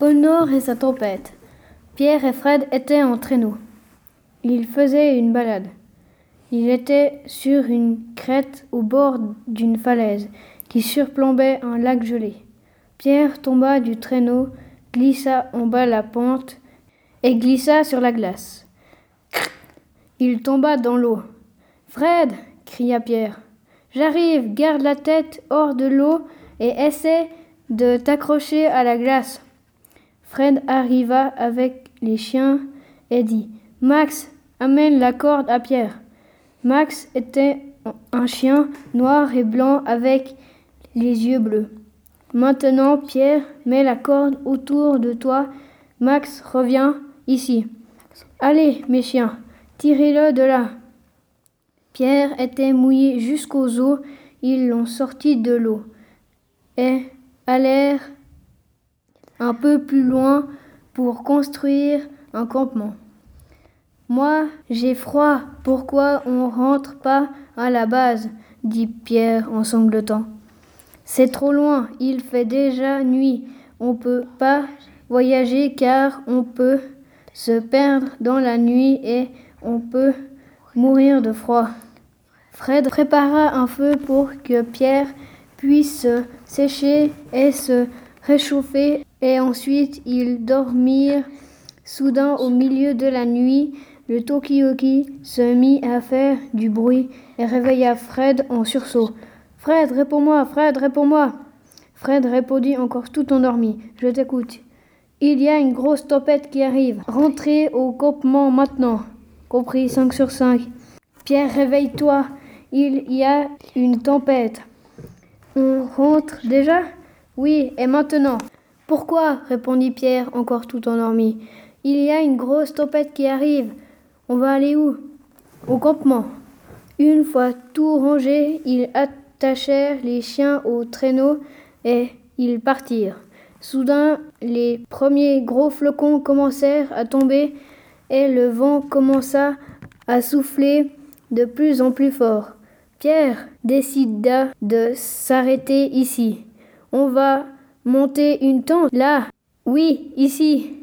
Nord et sa tempête. Pierre et Fred étaient en traîneau. Ils faisaient une balade. Il était sur une crête au bord d'une falaise qui surplombait un lac gelé. Pierre tomba du traîneau, glissa en bas la pente et glissa sur la glace. Il tomba dans l'eau. Fred cria Pierre. J'arrive, garde la tête hors de l'eau et essaie de t'accrocher à la glace. Fred arriva avec les chiens et dit Max, amène la corde à Pierre. Max était un chien noir et blanc avec les yeux bleus. Maintenant, Pierre, mets la corde autour de toi. Max, reviens ici. Allez, mes chiens, tirez-le de là. Pierre était mouillé jusqu'aux os. Ils l'ont sorti de l'eau et allèrent un peu plus loin pour construire un campement. Moi, j'ai froid. Pourquoi on rentre pas à la base? dit Pierre en sanglotant. C'est trop loin. Il fait déjà nuit. On peut pas voyager car on peut se perdre dans la nuit et on peut mourir de froid. Fred prépara un feu pour que Pierre puisse se sécher et se réchauffer et ensuite ils dormirent. Soudain, au milieu de la nuit, le Tokioki se mit à faire du bruit et réveilla Fred en sursaut. Fred, réponds-moi, Fred, réponds-moi. Fred répondit encore tout endormi. Je t'écoute. Il y a une grosse tempête qui arrive. Rentrez au campement maintenant. Compris 5 sur 5. Pierre, réveille-toi. Il y a une tempête. On rentre déjà? Oui, et maintenant Pourquoi répondit Pierre, encore tout endormi. Il y a une grosse tempête qui arrive. On va aller où? Au campement. Une fois tout rangé, ils attachèrent les chiens au traîneau et ils partirent. Soudain, les premiers gros flocons commencèrent à tomber et le vent commença à souffler de plus en plus fort. Pierre décida de s'arrêter ici. On va monter une tente là. Oui, ici.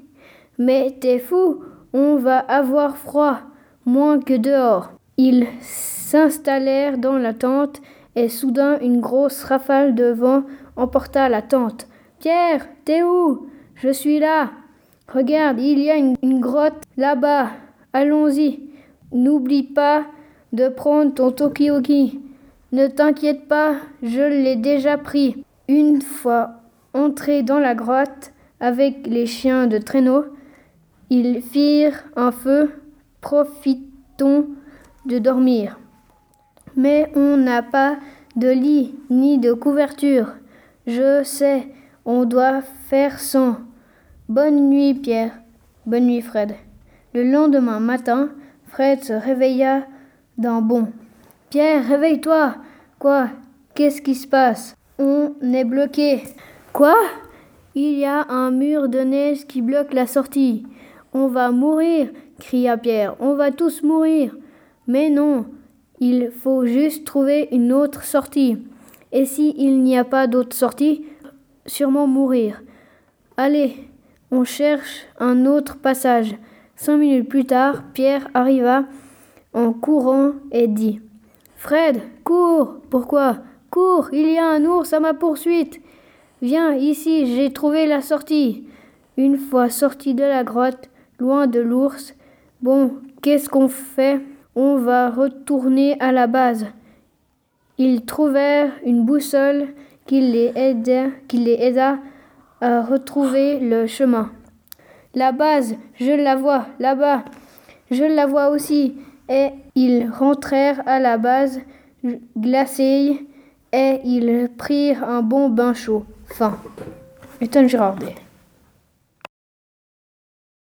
Mais t'es fou, on va avoir froid, moins que dehors. Ils s'installèrent dans la tente et soudain une grosse rafale de vent emporta la tente. Pierre, t'es où? Je suis là. Regarde, il y a une, grotte là-bas. Allons-y. N'oublie pas de prendre ton Tokioki. Ne t'inquiète pas, je l'ai déjà pris. Une fois entrés dans la grotte avec les chiens de traîneau, ils firent un feu. Profitons de dormir. Mais on n'a pas de lit ni de couverture. Je sais, on doit faire sans. Bonne nuit, Pierre. Bonne nuit, Fred. Le lendemain matin, Fred se réveilla d'un bond. Pierre, réveille-toi. Quoi? Qu'est-ce qui se passe? On est bloqué. Quoi? Il y a un mur de neige qui bloque la sortie. On va mourir, cria Pierre. On va tous mourir. Mais non, il faut juste trouver une autre sortie. Et si il n'y a pas d'autre sortie, sûrement mourir. Allez, on cherche un autre passage. Cinq minutes plus tard, Pierre arriva en courant et dit Fred, cours Pourquoi? Cours Il y a un ours à ma poursuite Viens ici, j'ai trouvé la sortie. Une fois sorti de la grotte, loin de l'ours, bon, qu'est-ce qu'on fait? On va retourner à la base. Ils trouvèrent une boussole qui les aida, qui les aida à retrouver le chemin. La base, je la vois là-bas. Je la vois aussi et ils rentrèrent à la base glacée et ils prirent un bon bain chaud. Fin. Étonne Girardet.